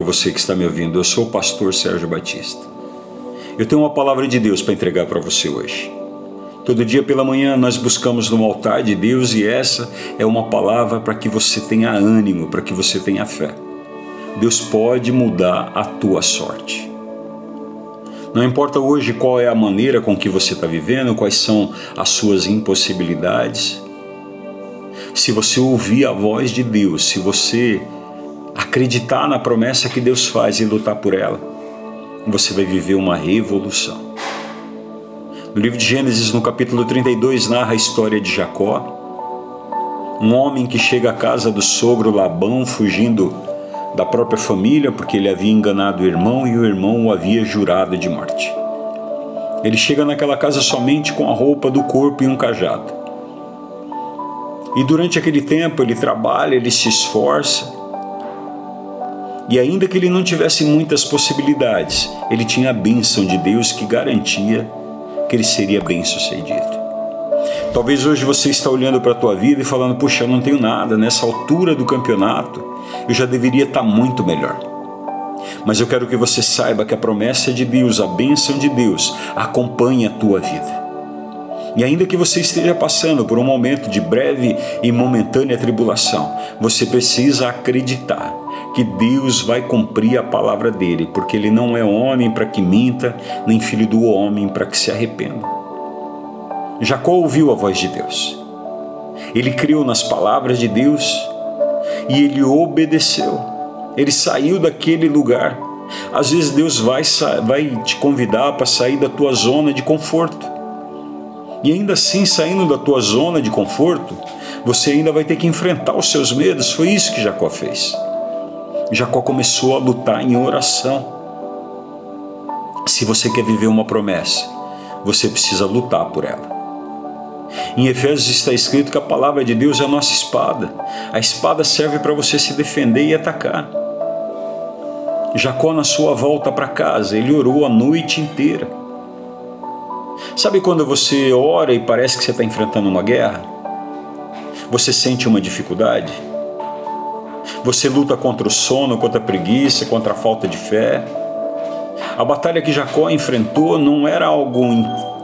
Você que está me ouvindo, eu sou o pastor Sérgio Batista. Eu tenho uma palavra de Deus para entregar para você hoje. Todo dia pela manhã nós buscamos no altar de Deus e essa é uma palavra para que você tenha ânimo, para que você tenha fé. Deus pode mudar a tua sorte. Não importa hoje qual é a maneira com que você está vivendo, quais são as suas impossibilidades. Se você ouvir a voz de Deus, se você acreditar na promessa que Deus faz e lutar por ela, você vai viver uma revolução. No livro de Gênesis, no capítulo 32, narra a história de Jacó, um homem que chega à casa do sogro Labão fugindo da própria família porque ele havia enganado o irmão e o irmão o havia jurado de morte. Ele chega naquela casa somente com a roupa do corpo e um cajado. E durante aquele tempo ele trabalha, ele se esforça, e ainda que ele não tivesse muitas possibilidades, ele tinha a bênção de Deus que garantia que ele seria bem sucedido. Talvez hoje você está olhando para a tua vida e falando: "Puxa, eu não tenho nada nessa altura do campeonato, eu já deveria estar muito melhor". Mas eu quero que você saiba que a promessa de Deus, a bênção de Deus, acompanha a tua vida. E ainda que você esteja passando por um momento de breve e momentânea tribulação, você precisa acreditar que Deus vai cumprir a palavra dele, porque ele não é homem para que minta, nem filho do homem para que se arrependa. Jacó ouviu a voz de Deus. Ele creu nas palavras de Deus e ele obedeceu. Ele saiu daquele lugar. Às vezes Deus vai, vai te convidar para sair da tua zona de conforto. E ainda assim, saindo da tua zona de conforto, você ainda vai ter que enfrentar os seus medos. Foi isso que Jacó fez. Jacó começou a lutar em oração. Se você quer viver uma promessa, você precisa lutar por ela. Em Efésios está escrito que a palavra de Deus é a nossa espada. A espada serve para você se defender e atacar. Jacó, na sua volta para casa, ele orou a noite inteira. Sabe quando você ora e parece que você está enfrentando uma guerra? Você sente uma dificuldade? Você luta contra o sono, contra a preguiça, contra a falta de fé. A batalha que Jacó enfrentou não era algo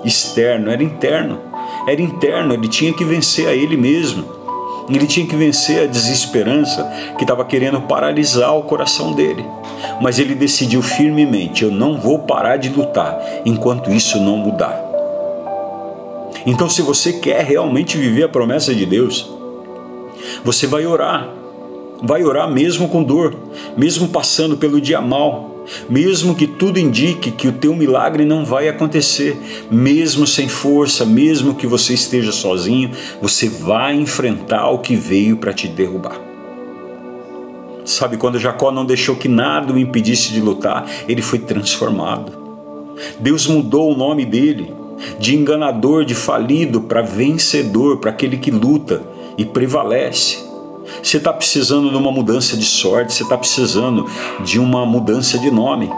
externo, era interno. Era interno, ele tinha que vencer a ele mesmo. Ele tinha que vencer a desesperança que estava querendo paralisar o coração dele. Mas ele decidiu firmemente: eu não vou parar de lutar enquanto isso não mudar. Então, se você quer realmente viver a promessa de Deus, você vai orar, vai orar mesmo com dor, mesmo passando pelo dia mal, mesmo que tudo indique que o teu milagre não vai acontecer, mesmo sem força, mesmo que você esteja sozinho, você vai enfrentar o que veio para te derrubar. Sabe quando Jacó não deixou que nada o impedisse de lutar, ele foi transformado. Deus mudou o nome dele de enganador, de falido para vencedor, para aquele que luta e prevalece. Você está precisando de uma mudança de sorte, você está precisando de uma mudança de nome.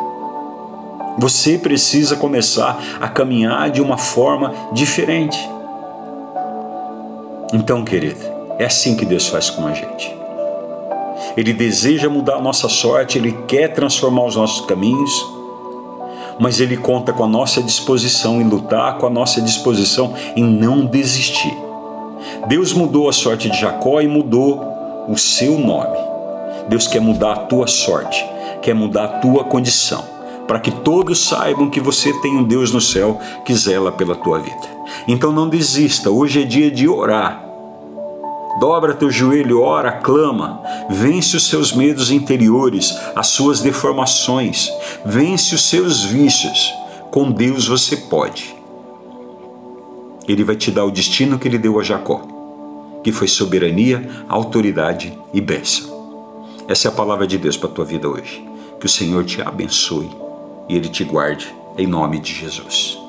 Você precisa começar a caminhar de uma forma diferente. Então, querido, é assim que Deus faz com a gente. Ele deseja mudar a nossa sorte, ele quer transformar os nossos caminhos, mas ele conta com a nossa disposição em lutar, com a nossa disposição em não desistir. Deus mudou a sorte de Jacó e mudou o seu nome. Deus quer mudar a tua sorte, quer mudar a tua condição, para que todos saibam que você tem um Deus no céu que zela pela tua vida. Então não desista, hoje é dia de orar. Dobra teu joelho, ora, clama, vence os seus medos interiores, as suas deformações, vence os seus vícios. Com Deus você pode. Ele vai te dar o destino que ele deu a Jacó que foi soberania, autoridade e bênção. Essa é a palavra de Deus para a tua vida hoje. Que o Senhor te abençoe e Ele te guarde, em nome de Jesus.